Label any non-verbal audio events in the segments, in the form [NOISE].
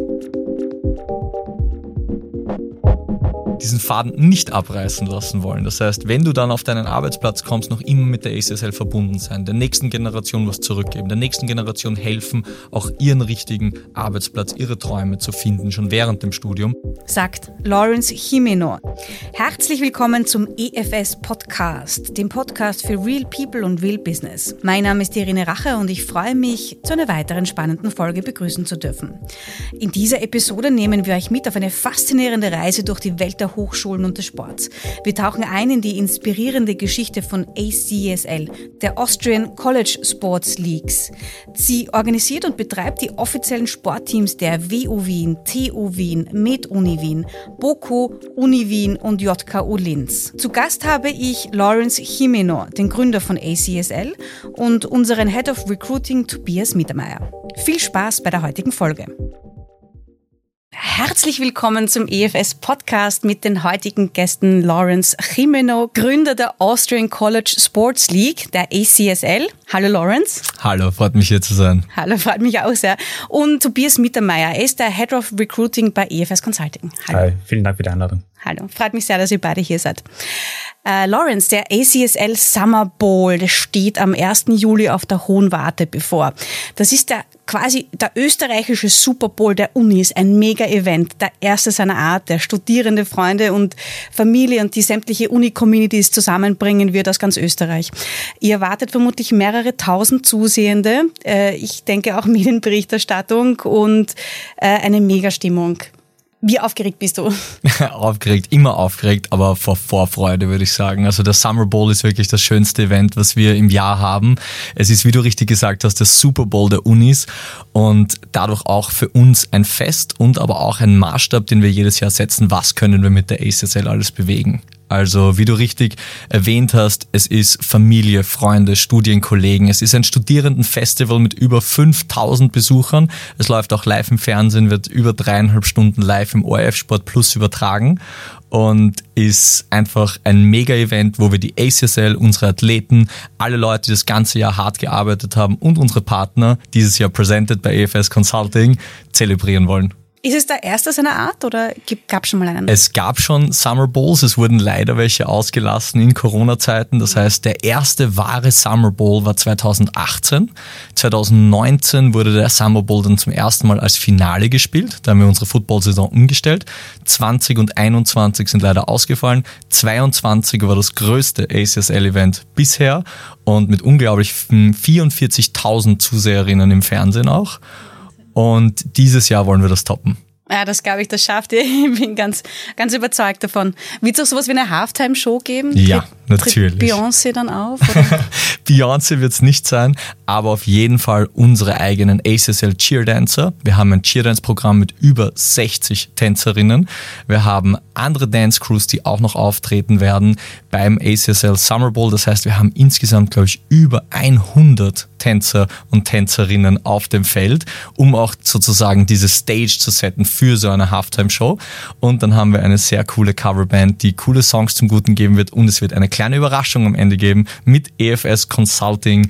Thank you diesen Faden nicht abreißen lassen wollen. Das heißt, wenn du dann auf deinen Arbeitsplatz kommst, noch immer mit der ACSL verbunden sein, der nächsten Generation was zurückgeben, der nächsten Generation helfen, auch ihren richtigen Arbeitsplatz, ihre Träume zu finden, schon während dem Studium. Sagt Lawrence Jimeno. Herzlich willkommen zum EFS Podcast, dem Podcast für Real People und Real Business. Mein Name ist Irene Rache und ich freue mich, zu einer weiteren spannenden Folge begrüßen zu dürfen. In dieser Episode nehmen wir euch mit auf eine faszinierende Reise durch die Welt der Hochschulen und des Sports. Wir tauchen ein in die inspirierende Geschichte von ACSL, der Austrian College Sports Leagues. Sie organisiert und betreibt die offiziellen Sportteams der WU Wien, TU Wien, MedUni Wien, BOKU, Uni Wien und JKU Linz. Zu Gast habe ich Lawrence Jimeno, den Gründer von ACSL und unseren Head of Recruiting Tobias Mittermeier. Viel Spaß bei der heutigen Folge. Herzlich willkommen zum EFS Podcast mit den heutigen Gästen Lawrence Jimeno, Gründer der Austrian College Sports League, der ACSL. Hallo Lawrence. Hallo, freut mich hier zu sein. Hallo, freut mich auch sehr. Und Tobias Mittermeier, er ist der Head of Recruiting bei EFS Consulting. Hallo. Hi, vielen Dank für die Einladung. Hallo, freut mich sehr, dass ihr beide hier seid. Äh, Lawrence, der ACSL Summer Bowl, steht am 1. Juli auf der Hohen Warte bevor. Das ist der quasi der österreichische Super Bowl der Unis, ein Mega-Event, der erste seiner Art, der Studierende, Freunde und Familie und die sämtliche Uni-Communities zusammenbringen wird aus ganz Österreich. Ihr erwartet vermutlich mehrere tausend Zusehende, äh, ich denke auch Medienberichterstattung und äh, eine Mega-Stimmung. Wie aufgeregt bist du? [LAUGHS] aufgeregt, immer aufgeregt, aber vor Vorfreude würde ich sagen. Also der Summer Bowl ist wirklich das schönste Event, was wir im Jahr haben. Es ist, wie du richtig gesagt hast, der Super Bowl der Unis und dadurch auch für uns ein Fest und aber auch ein Maßstab, den wir jedes Jahr setzen. Was können wir mit der ACSL alles bewegen? Also wie du richtig erwähnt hast, es ist Familie, Freunde, Studienkollegen. Es ist ein Studierendenfestival mit über 5000 Besuchern. Es läuft auch live im Fernsehen, wird über dreieinhalb Stunden live im ORF Sport Plus übertragen und ist einfach ein Mega-Event, wo wir die ACSL, unsere Athleten, alle Leute, die das ganze Jahr hart gearbeitet haben und unsere Partner, dieses Jahr presented bei EFS Consulting, zelebrieren wollen. Ist es der erste seiner Art oder gab es schon mal einen? Es gab schon Summer Bowls, es wurden leider welche ausgelassen in Corona-Zeiten. Das heißt, der erste wahre Summer Bowl war 2018. 2019 wurde der Summer Bowl dann zum ersten Mal als Finale gespielt. Da haben wir unsere Football-Saison umgestellt. 20 und 21 sind leider ausgefallen. 22 war das größte ACSL-Event bisher und mit unglaublich 44.000 Zuseherinnen im Fernsehen auch. Und dieses Jahr wollen wir das toppen. Ja, das glaube ich, das schafft ihr. [LAUGHS] Ich bin ganz, ganz überzeugt davon. Wird es auch sowas wie eine Halftime-Show geben? Ja, natürlich. Beyoncé dann auf? [LAUGHS] Beyoncé wird es nicht sein, aber auf jeden Fall unsere eigenen ACSL Cheerdancer. Wir haben ein Cheerdance-Programm mit über 60 Tänzerinnen. Wir haben andere Dance-Crews, die auch noch auftreten werden beim ACSL Summer Bowl. Das heißt, wir haben insgesamt, glaube ich, über 100 Tänzer und Tänzerinnen auf dem Feld, um auch sozusagen diese Stage zu setzen für so eine Halftime-Show. Und dann haben wir eine sehr coole Coverband, die coole Songs zum Guten geben wird. Und es wird eine kleine Überraschung am Ende geben mit EFS Consulting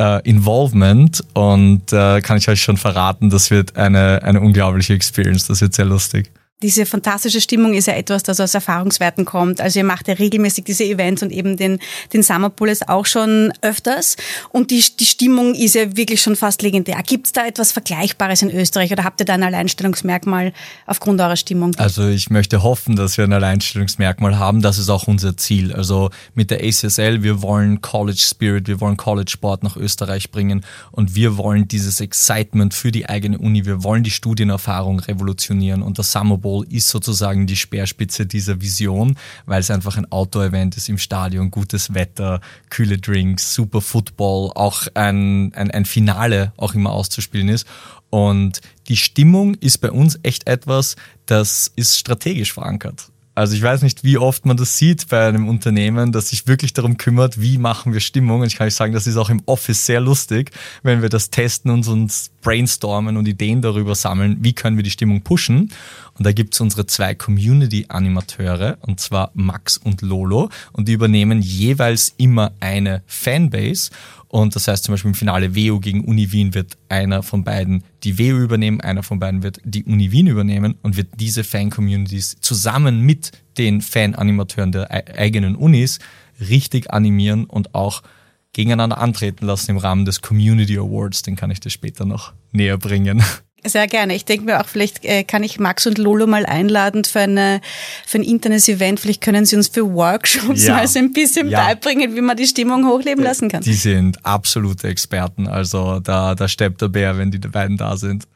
äh, Involvement. Und äh, kann ich euch schon verraten, das wird eine, eine unglaubliche Experience, das wird sehr lustig diese fantastische Stimmung ist ja etwas, das aus Erfahrungswerten kommt. Also ihr macht ja regelmäßig diese Events und eben den, den Summer Bullet auch schon öfters. Und die, die Stimmung ist ja wirklich schon fast legendär. Gibt es da etwas Vergleichbares in Österreich oder habt ihr da ein Alleinstellungsmerkmal aufgrund eurer Stimmung? Also ich möchte hoffen, dass wir ein Alleinstellungsmerkmal haben. Das ist auch unser Ziel. Also mit der ACSL, wir wollen College Spirit, wir wollen College Sport nach Österreich bringen und wir wollen dieses Excitement für die eigene Uni, wir wollen die Studienerfahrung revolutionieren und das Summer Bowl ist sozusagen die Speerspitze dieser Vision, weil es einfach ein Outdoor-Event ist im Stadion, gutes Wetter, kühle Drinks, super Football, auch ein, ein, ein Finale auch immer auszuspielen ist. Und die Stimmung ist bei uns echt etwas, das ist strategisch verankert. Also ich weiß nicht, wie oft man das sieht bei einem Unternehmen, das sich wirklich darum kümmert, wie machen wir Stimmung. Und ich kann euch sagen, das ist auch im Office sehr lustig, wenn wir das testen und uns brainstormen und Ideen darüber sammeln, wie können wir die Stimmung pushen. Und da gibt's unsere zwei Community-Animateure, und zwar Max und Lolo, und die übernehmen jeweils immer eine Fanbase. Und das heißt zum Beispiel im Finale WU gegen Uni Wien wird einer von beiden die WU übernehmen, einer von beiden wird die Uni Wien übernehmen und wird diese Fan-Communities zusammen mit den Fan-Animateuren der eigenen Unis richtig animieren und auch gegeneinander antreten lassen im Rahmen des Community Awards. Den kann ich dir später noch näher bringen. [LAUGHS] Sehr gerne. Ich denke mir auch, vielleicht äh, kann ich Max und Lolo mal einladen für, eine, für ein internes Event. Vielleicht können sie uns für Workshops ja. mal so ein bisschen ja. beibringen, wie man die Stimmung hochleben lassen kann. Die sind absolute Experten. Also da, da steppt der Bär, wenn die beiden da sind.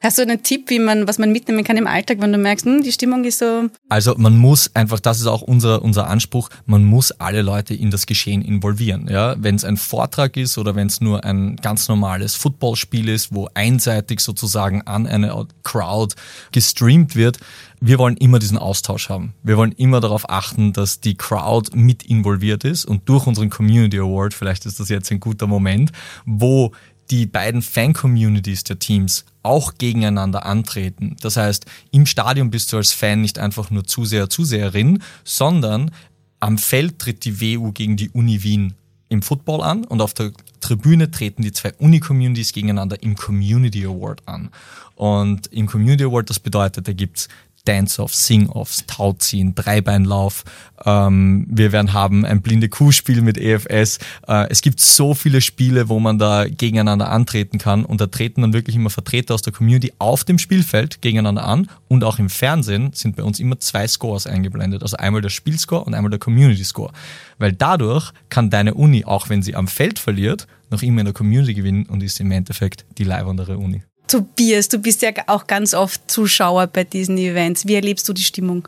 Hast du einen Tipp, wie man, was man mitnehmen kann im Alltag, wenn du merkst, hm, die Stimmung ist so? Also man muss einfach, das ist auch unser, unser Anspruch, man muss alle Leute in das Geschehen involvieren. Ja? Wenn es ein Vortrag ist oder wenn es nur ein ganz normales Footballspiel ist, wo einseitig sozusagen an eine Crowd gestreamt wird, wir wollen immer diesen Austausch haben. Wir wollen immer darauf achten, dass die Crowd mit involviert ist und durch unseren Community Award, vielleicht ist das jetzt ein guter Moment, wo die beiden Fan-Communities der Teams auch gegeneinander antreten. Das heißt, im Stadion bist du als Fan nicht einfach nur Zuseher, Zuseherin, sondern am Feld tritt die WU gegen die Uni Wien im Football an und auf der Tribüne treten die zwei Uni-Communities gegeneinander im Community Award an. Und im Community Award, das bedeutet, da gibt's Dance-Offs, Sing-Offs, Tauziehen, Dreibeinlauf. Ähm, wir werden haben ein blinde Kuhspiel mit EFS. Äh, es gibt so viele Spiele, wo man da gegeneinander antreten kann und da treten dann wirklich immer Vertreter aus der Community auf dem Spielfeld gegeneinander an und auch im Fernsehen sind bei uns immer zwei Scores eingeblendet. Also einmal der Spielscore und einmal der Community-Score. Weil dadurch kann deine Uni, auch wenn sie am Feld verliert, noch immer in der Community gewinnen und ist im Endeffekt die leibendere Uni. Tobias, du bist ja auch ganz oft Zuschauer bei diesen Events. Wie erlebst du die Stimmung?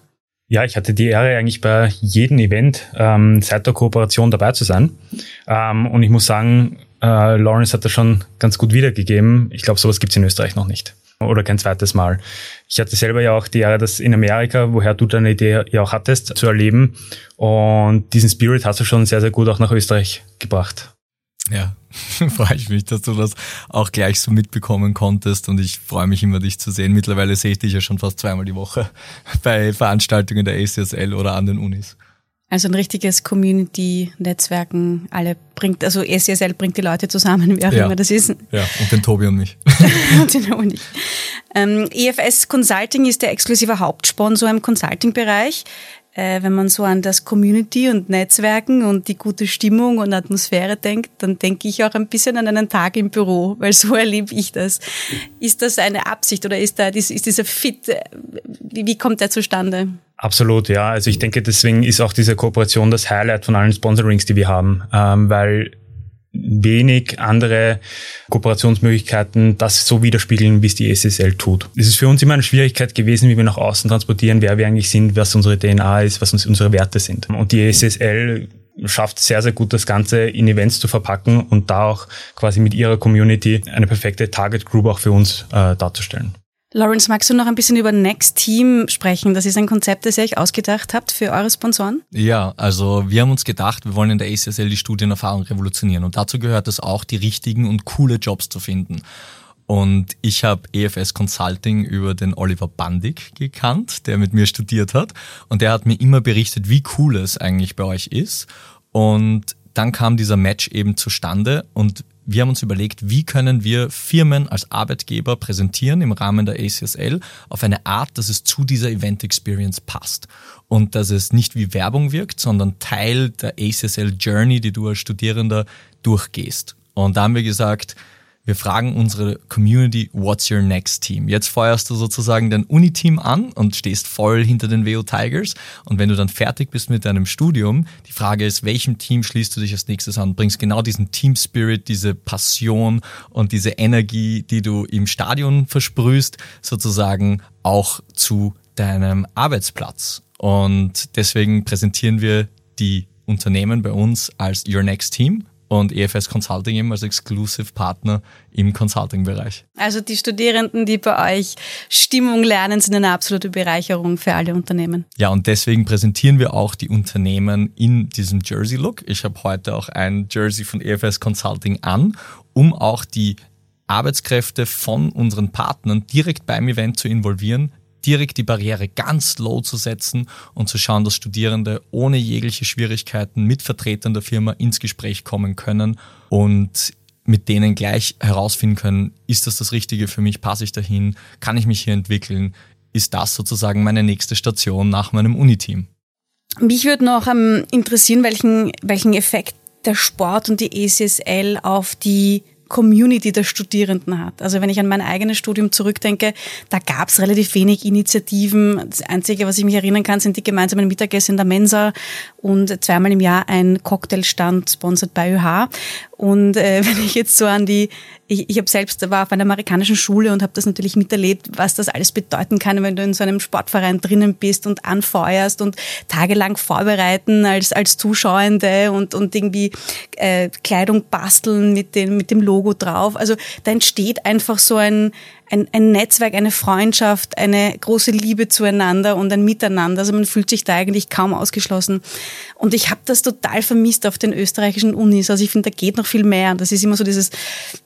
Ja, ich hatte die Ehre, eigentlich bei jedem Event ähm, seit der Kooperation dabei zu sein. Ähm, und ich muss sagen, äh, Lawrence hat das schon ganz gut wiedergegeben. Ich glaube, sowas gibt's in Österreich noch nicht. Oder kein zweites Mal. Ich hatte selber ja auch die Ehre, das in Amerika, woher du deine Idee ja auch hattest, zu erleben. Und diesen Spirit hast du schon sehr, sehr gut auch nach Österreich gebracht. Ja, [LAUGHS] freue ich mich, dass du das auch gleich so mitbekommen konntest und ich freue mich immer, dich zu sehen. Mittlerweile sehe ich dich ja schon fast zweimal die Woche [LAUGHS] bei Veranstaltungen der ACSL oder an den Unis. Also ein richtiges Community-Netzwerken, alle bringt, also ACSL bringt die Leute zusammen, wie auch ja. immer das ist. Ja, und den Tobi und mich. [LAUGHS] und den Uni. Ähm, EFS Consulting ist der exklusive Hauptsponsor im Consulting-Bereich äh, wenn man so an das Community und Netzwerken und die gute Stimmung und Atmosphäre denkt, dann denke ich auch ein bisschen an einen Tag im Büro, weil so [LAUGHS] erlebe ich das. Ist das eine Absicht oder ist da ist dieser Fit, äh, wie, wie kommt der zustande? Absolut, ja. Also ich denke, deswegen ist auch diese Kooperation das Highlight von allen Sponsorings, die wir haben, ähm, weil wenig andere Kooperationsmöglichkeiten das so widerspiegeln, wie es die SSL tut. Es ist für uns immer eine Schwierigkeit gewesen, wie wir nach außen transportieren, wer wir eigentlich sind, was unsere DNA ist, was unsere Werte sind. Und die SSL schafft sehr, sehr gut, das Ganze in Events zu verpacken und da auch quasi mit ihrer Community eine perfekte Target Group auch für uns äh, darzustellen. Lawrence, magst du noch ein bisschen über Next Team sprechen? Das ist ein Konzept, das ihr euch ausgedacht habt für eure Sponsoren? Ja, also wir haben uns gedacht, wir wollen in der ACSL die Studienerfahrung revolutionieren und dazu gehört es auch, die richtigen und coole Jobs zu finden. Und ich habe EFS Consulting über den Oliver Bandig gekannt, der mit mir studiert hat. Und der hat mir immer berichtet, wie cool es eigentlich bei euch ist. Und dann kam dieser Match eben zustande und wir haben uns überlegt, wie können wir Firmen als Arbeitgeber präsentieren im Rahmen der ACSL auf eine Art, dass es zu dieser Event Experience passt und dass es nicht wie Werbung wirkt, sondern Teil der ACSL Journey, die du als Studierender durchgehst. Und da haben wir gesagt, wir fragen unsere Community, what's your next team? Jetzt feuerst du sozusagen dein Uni-Team an und stehst voll hinter den WO Tigers. Und wenn du dann fertig bist mit deinem Studium, die Frage ist, welchem Team schließt du dich als nächstes an? Bringst genau diesen Team Spirit, diese Passion und diese Energie, die du im Stadion versprühst, sozusagen auch zu deinem Arbeitsplatz. Und deswegen präsentieren wir die Unternehmen bei uns als Your Next Team und EFS Consulting eben als Exclusive Partner im Consulting-Bereich. Also die Studierenden, die bei euch Stimmung lernen, sind eine absolute Bereicherung für alle Unternehmen. Ja, und deswegen präsentieren wir auch die Unternehmen in diesem Jersey-Look. Ich habe heute auch ein Jersey von EFS Consulting an, um auch die Arbeitskräfte von unseren Partnern direkt beim Event zu involvieren, direkt die Barriere ganz low zu setzen und zu schauen, dass Studierende ohne jegliche Schwierigkeiten mit Vertretern der Firma ins Gespräch kommen können und mit denen gleich herausfinden können, ist das das Richtige für mich, passe ich dahin, kann ich mich hier entwickeln, ist das sozusagen meine nächste Station nach meinem Uniteam. Mich würde noch ähm, interessieren, welchen, welchen Effekt der Sport und die ECSL auf die Community der Studierenden hat. Also wenn ich an mein eigenes Studium zurückdenke, da gab es relativ wenig Initiativen. Das Einzige, was ich mich erinnern kann, sind die gemeinsamen Mittagessen in der Mensa und zweimal im Jahr ein Cocktailstand sponsored bei ÖH. Und äh, [LAUGHS] wenn ich jetzt so an die, ich, ich habe selbst war auf einer amerikanischen Schule und habe das natürlich miterlebt, was das alles bedeuten kann, wenn du in so einem Sportverein drinnen bist und anfeuerst und tagelang vorbereiten als als Zuschauende und und irgendwie äh, Kleidung basteln mit dem mit dem Logo drauf. Also da entsteht einfach so ein ein, ein Netzwerk, eine Freundschaft, eine große Liebe zueinander und ein Miteinander. Also man fühlt sich da eigentlich kaum ausgeschlossen. Und ich habe das total vermisst auf den österreichischen Unis. Also ich finde, da geht noch viel mehr. Das ist immer so dieses,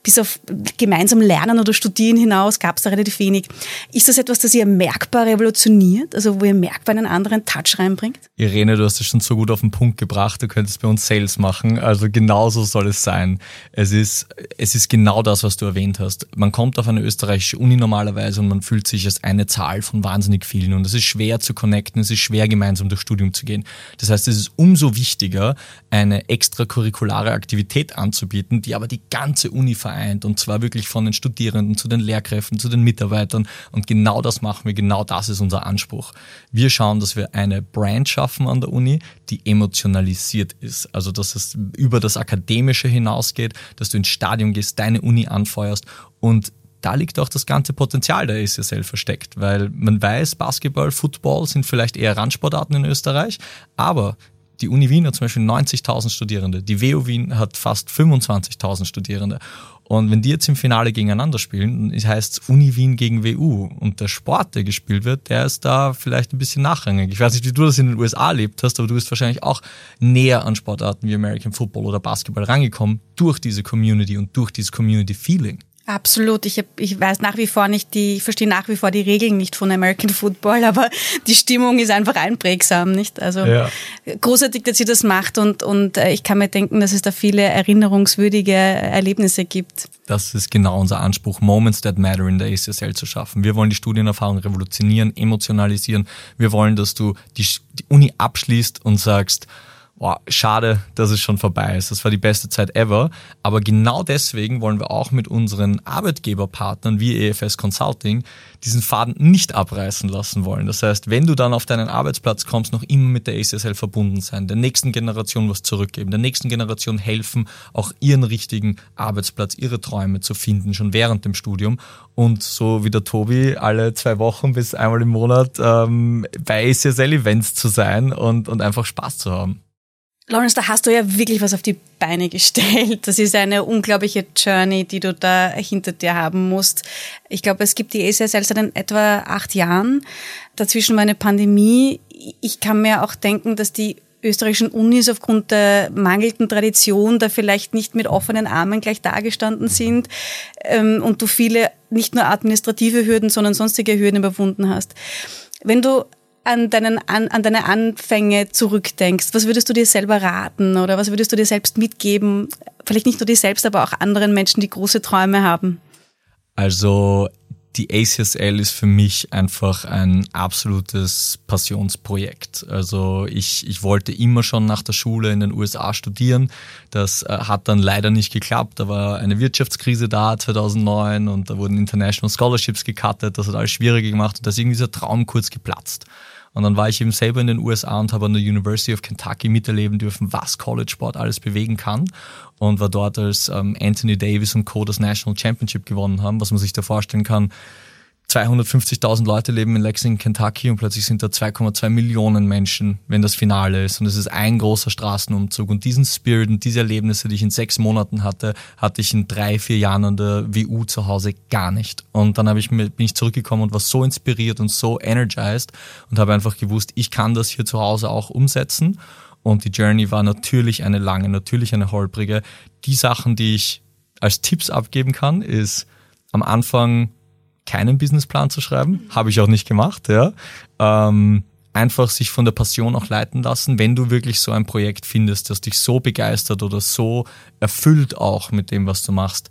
bis auf gemeinsam Lernen oder Studieren hinaus, gab es da relativ wenig. Ist das etwas, das ihr merkbar revolutioniert? Also wo ihr merkbar einen anderen Touch reinbringt? Irene, du hast es schon so gut auf den Punkt gebracht. Du könntest bei uns Sales machen. Also genauso soll es sein. Es ist, es ist genau das, was du erwähnt hast. Man kommt auf eine österreichische österreichische Uni normalerweise und man fühlt sich als eine Zahl von wahnsinnig vielen und es ist schwer zu connecten, es ist schwer gemeinsam durch Studium zu gehen. Das heißt, es ist umso wichtiger, eine extracurriculare Aktivität anzubieten, die aber die ganze Uni vereint und zwar wirklich von den Studierenden zu den Lehrkräften, zu den Mitarbeitern und genau das machen wir, genau das ist unser Anspruch. Wir schauen, dass wir eine Brand schaffen an der Uni, die emotionalisiert ist, also dass es über das Akademische hinausgeht, dass du ins Stadion gehst, deine Uni anfeuerst und da liegt auch das ganze Potenzial der ACSL versteckt, weil man weiß, Basketball, Football sind vielleicht eher Randsportarten in Österreich, aber die Uni Wien hat zum Beispiel 90.000 Studierende, die WU Wien hat fast 25.000 Studierende. Und wenn die jetzt im Finale gegeneinander spielen, das heißt Uni Wien gegen WU und der Sport, der gespielt wird, der ist da vielleicht ein bisschen nachrangig. Ich weiß nicht, wie du das in den USA erlebt hast, aber du bist wahrscheinlich auch näher an Sportarten wie American Football oder Basketball rangekommen durch diese Community und durch dieses Community Feeling. Absolut. Ich, hab, ich weiß nach wie vor nicht die, ich verstehe nach wie vor die Regeln nicht von American [LAUGHS] Football, aber die Stimmung ist einfach einprägsam, nicht? Also ja. großartig, dass sie das macht und, und äh, ich kann mir denken, dass es da viele erinnerungswürdige Erlebnisse gibt. Das ist genau unser Anspruch, Moments that matter in der ACSL zu schaffen. Wir wollen die Studienerfahrung revolutionieren, emotionalisieren. Wir wollen, dass du die, die Uni abschließt und sagst, boah, schade, dass es schon vorbei ist. Das war die beste Zeit ever. Aber genau deswegen wollen wir auch mit unseren Arbeitgeberpartnern wie EFS Consulting diesen Faden nicht abreißen lassen wollen. Das heißt, wenn du dann auf deinen Arbeitsplatz kommst, noch immer mit der ACSL verbunden sein, der nächsten Generation was zurückgeben, der nächsten Generation helfen, auch ihren richtigen Arbeitsplatz, ihre Träume zu finden, schon während dem Studium. Und so wie der Tobi alle zwei Wochen bis einmal im Monat ähm, bei ACSL-Events zu sein und, und einfach Spaß zu haben. Lawrence, da hast du ja wirklich was auf die Beine gestellt. Das ist eine unglaubliche Journey, die du da hinter dir haben musst. Ich glaube, es gibt die ASSL seit etwa acht Jahren. Dazwischen war eine Pandemie. Ich kann mir auch denken, dass die österreichischen Unis aufgrund der mangelnden Tradition da vielleicht nicht mit offenen Armen gleich dagestanden sind ähm, und du viele nicht nur administrative Hürden, sondern sonstige Hürden überwunden hast. Wenn du an, deinen, an, an deine Anfänge zurückdenkst, was würdest du dir selber raten oder was würdest du dir selbst mitgeben? Vielleicht nicht nur dir selbst, aber auch anderen Menschen, die große Träume haben. Also die ACSL ist für mich einfach ein absolutes Passionsprojekt. Also ich, ich wollte immer schon nach der Schule in den USA studieren. Das äh, hat dann leider nicht geklappt. Da war eine Wirtschaftskrise da 2009 und da wurden International Scholarships gecuttet. Das hat alles schwieriger gemacht und da ist irgendwie dieser Traum kurz geplatzt. Und dann war ich eben selber in den USA und habe an der University of Kentucky miterleben dürfen, was College Sport alles bewegen kann. Und war dort, als ähm, Anthony Davis und Co. das National Championship gewonnen haben, was man sich da vorstellen kann 250.000 Leute leben in Lexington, Kentucky und plötzlich sind da 2,2 Millionen Menschen, wenn das Finale ist. Und es ist ein großer Straßenumzug. Und diesen Spirit und diese Erlebnisse, die ich in sechs Monaten hatte, hatte ich in drei, vier Jahren an der WU zu Hause gar nicht. Und dann ich, bin ich zurückgekommen und war so inspiriert und so energized und habe einfach gewusst, ich kann das hier zu Hause auch umsetzen. Und die Journey war natürlich eine lange, natürlich eine holprige. Die Sachen, die ich als Tipps abgeben kann, ist am Anfang keinen Businessplan zu schreiben. Habe ich auch nicht gemacht, ja. Ähm, einfach sich von der Passion auch leiten lassen, wenn du wirklich so ein Projekt findest, das dich so begeistert oder so erfüllt auch mit dem, was du machst,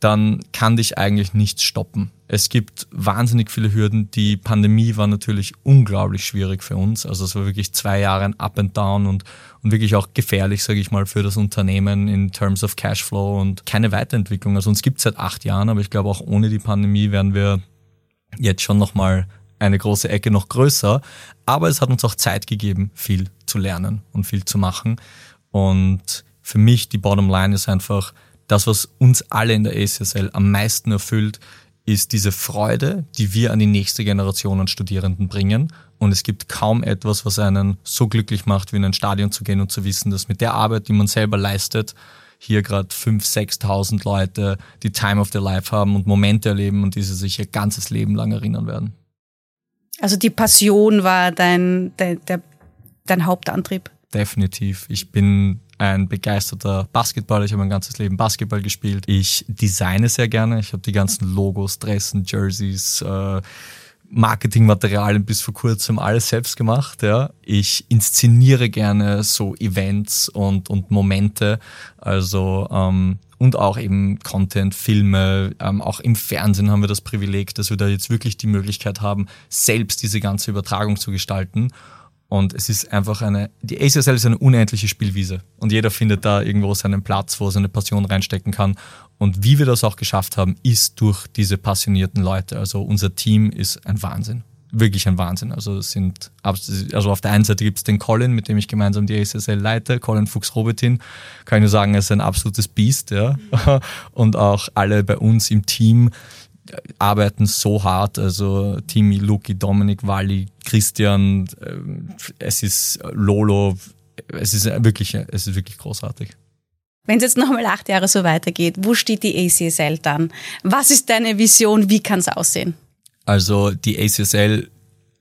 dann kann dich eigentlich nichts stoppen. Es gibt wahnsinnig viele Hürden. Die Pandemie war natürlich unglaublich schwierig für uns. Also es war wirklich zwei Jahre ein Up and Down und, und wirklich auch gefährlich, sage ich mal, für das Unternehmen in terms of Cashflow und keine Weiterentwicklung. Also uns gibt es seit acht Jahren, aber ich glaube auch ohne die Pandemie werden wir jetzt schon nochmal eine große Ecke noch größer. Aber es hat uns auch Zeit gegeben, viel zu lernen und viel zu machen. Und für mich die Bottom Line ist einfach, das, was uns alle in der ACSL am meisten erfüllt, ist diese Freude, die wir an die nächste Generation an Studierenden bringen. Und es gibt kaum etwas, was einen so glücklich macht, wie in ein Stadion zu gehen und zu wissen, dass mit der Arbeit, die man selber leistet, hier gerade 5.000, 6.000 Leute die Time of their Life haben und Momente erleben und diese sich ihr ganzes Leben lang erinnern werden. Also die Passion war dein, dein, dein Hauptantrieb? Definitiv. Ich bin ein begeisterter Basketballer. Ich habe mein ganzes Leben Basketball gespielt. Ich designe sehr gerne. Ich habe die ganzen Logos, Dressen, Jerseys, äh, Marketingmaterialien bis vor kurzem alles selbst gemacht. Ja. Ich inszeniere gerne so Events und, und Momente. Also ähm, und auch eben Content, Filme, ähm, auch im Fernsehen haben wir das Privileg, dass wir da jetzt wirklich die Möglichkeit haben, selbst diese ganze Übertragung zu gestalten. Und es ist einfach eine, die ACSL ist eine unendliche Spielwiese. Und jeder findet da irgendwo seinen Platz, wo er seine Passion reinstecken kann. Und wie wir das auch geschafft haben, ist durch diese passionierten Leute. Also unser Team ist ein Wahnsinn. Wirklich ein Wahnsinn. Also es sind, also auf der einen Seite gibt es den Colin, mit dem ich gemeinsam die ACSL leite, Colin Fuchs-Robertin. Kann ich nur sagen, er ist ein absolutes Biest, ja. [LAUGHS] Und auch alle bei uns im Team, arbeiten so hart, also Timi, Luki, Dominik, Wally, Christian, äh, es ist Lolo, es ist wirklich, es ist wirklich großartig. Wenn es jetzt nochmal acht Jahre so weitergeht, wo steht die ACSL dann? Was ist deine Vision? Wie kann es aussehen? Also die ACSL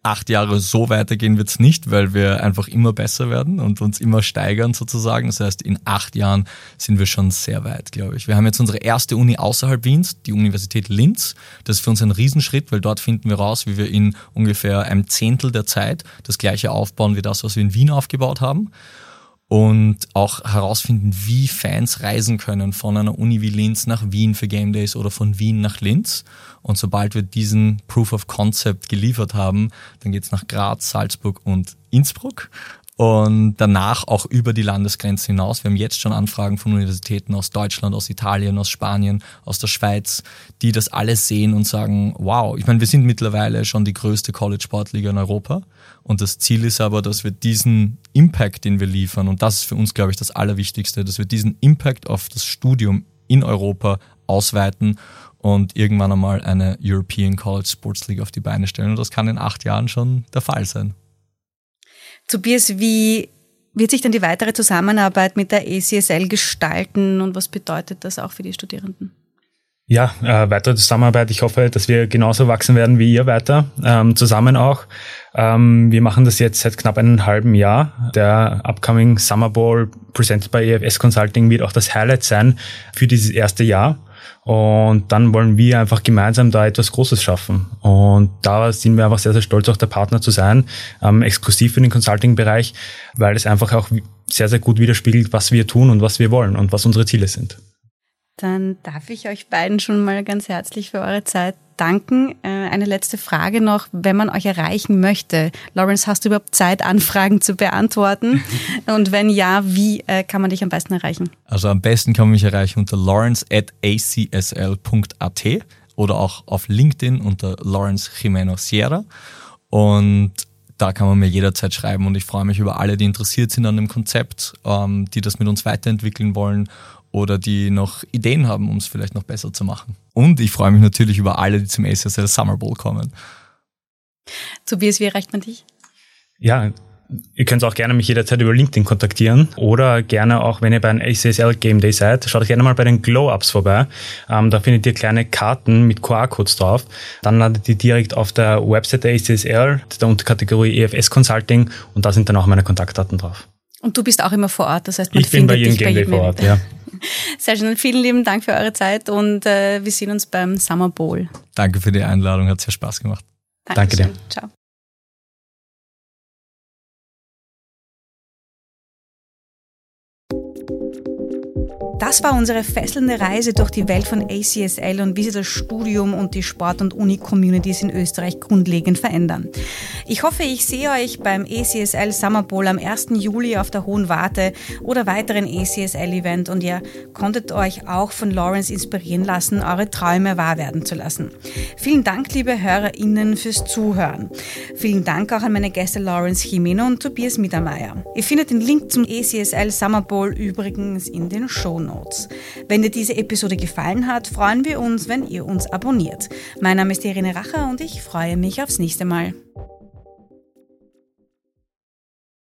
acht Jahre so weitergehen wird es nicht, weil wir einfach immer besser werden und uns immer steigern sozusagen. Das heißt, in acht Jahren sind wir schon sehr weit, glaube ich. Wir haben jetzt unsere erste Uni außerhalb Wiens, die Universität Linz. Das ist für uns ein Riesenschritt, weil dort finden wir raus, wie wir in ungefähr einem Zehntel der Zeit das gleiche aufbauen wie das, was wir in Wien aufgebaut haben und auch herausfinden, wie Fans reisen können von einer Uni wie Linz nach Wien für Game Days oder von Wien nach Linz. Und sobald wir diesen Proof of Concept geliefert haben, dann geht's nach Graz, Salzburg und Innsbruck und danach auch über die Landesgrenze hinaus. Wir haben jetzt schon Anfragen von Universitäten aus Deutschland, aus Italien, aus Spanien, aus der Schweiz, die das alles sehen und sagen, wow, ich meine, wir sind mittlerweile schon die größte College-Sportliga in Europa und das Ziel ist aber, dass wir diesen Impact, den wir liefern, und das ist für uns, glaube ich, das Allerwichtigste, dass wir diesen Impact auf das Studium in Europa ausweiten und irgendwann einmal eine European College Sports League auf die Beine stellen. Und das kann in acht Jahren schon der Fall sein. Tobias, wie wird sich dann die weitere Zusammenarbeit mit der ACSL gestalten und was bedeutet das auch für die Studierenden? Ja, äh, weitere Zusammenarbeit. Ich hoffe, dass wir genauso wachsen werden wie ihr weiter, ähm, zusammen auch. Ähm, wir machen das jetzt seit knapp einem halben Jahr. Der upcoming Summer Bowl presented by EFS Consulting wird auch das Highlight sein für dieses erste Jahr. Und dann wollen wir einfach gemeinsam da etwas Großes schaffen. Und da sind wir einfach sehr, sehr stolz, auch der Partner zu sein, ähm, exklusiv für den Consulting-Bereich, weil es einfach auch sehr, sehr gut widerspiegelt, was wir tun und was wir wollen und was unsere Ziele sind. Dann darf ich euch beiden schon mal ganz herzlich für eure Zeit danken. Äh, eine letzte Frage noch, wenn man euch erreichen möchte. Lawrence, hast du überhaupt Zeit, Anfragen zu beantworten? [LAUGHS] Und wenn ja, wie äh, kann man dich am besten erreichen? Also am besten kann man mich erreichen unter lawrence.acsl.at oder auch auf LinkedIn unter Lawrence Jimeno Sierra. Und da kann man mir jederzeit schreiben und ich freue mich über alle, die interessiert sind an dem Konzept, ähm, die das mit uns weiterentwickeln wollen oder die noch Ideen haben, um es vielleicht noch besser zu machen. Und ich freue mich natürlich über alle, die zum ACSL Summer Bowl kommen. Tobias, wie erreicht man dich? Ja, Ihr könnt auch gerne mich jederzeit über LinkedIn kontaktieren oder gerne auch, wenn ihr bei einem ACSL Game Day seid, schaut gerne mal bei den Glow-Ups vorbei. Ähm, da findet ihr kleine Karten mit QR-Codes drauf. Dann landet ihr direkt auf der Website der ACSL, der Unterkategorie EFS Consulting und da sind dann auch meine Kontaktdaten drauf. Und du bist auch immer vor Ort, das heißt, man ich bin bei jedem Game Day vor Ort, ja. Sehr schön. Vielen lieben Dank für eure Zeit und äh, wir sehen uns beim Summer Bowl. Danke für die Einladung, hat sehr Spaß gemacht. Dankeschön. Danke dir. Ciao. Das war unsere fesselnde Reise durch die Welt von ACSL und wie sie das Studium und die Sport- und Uni-Communities in Österreich grundlegend verändern. Ich hoffe, ich sehe euch beim ACSL Summer Bowl am 1. Juli auf der Hohen Warte oder weiteren ACSL-Event und ihr konntet euch auch von Lawrence inspirieren lassen, eure Träume wahr werden zu lassen. Vielen Dank, liebe HörerInnen, fürs Zuhören. Vielen Dank auch an meine Gäste Lawrence Jimeno und Tobias Mittermeier. Ihr findet den Link zum ACSL Summer Bowl übrigens in den Show Notes. Wenn dir diese Episode gefallen hat, freuen wir uns, wenn ihr uns abonniert. Mein Name ist Irene Racher und ich freue mich aufs nächste Mal.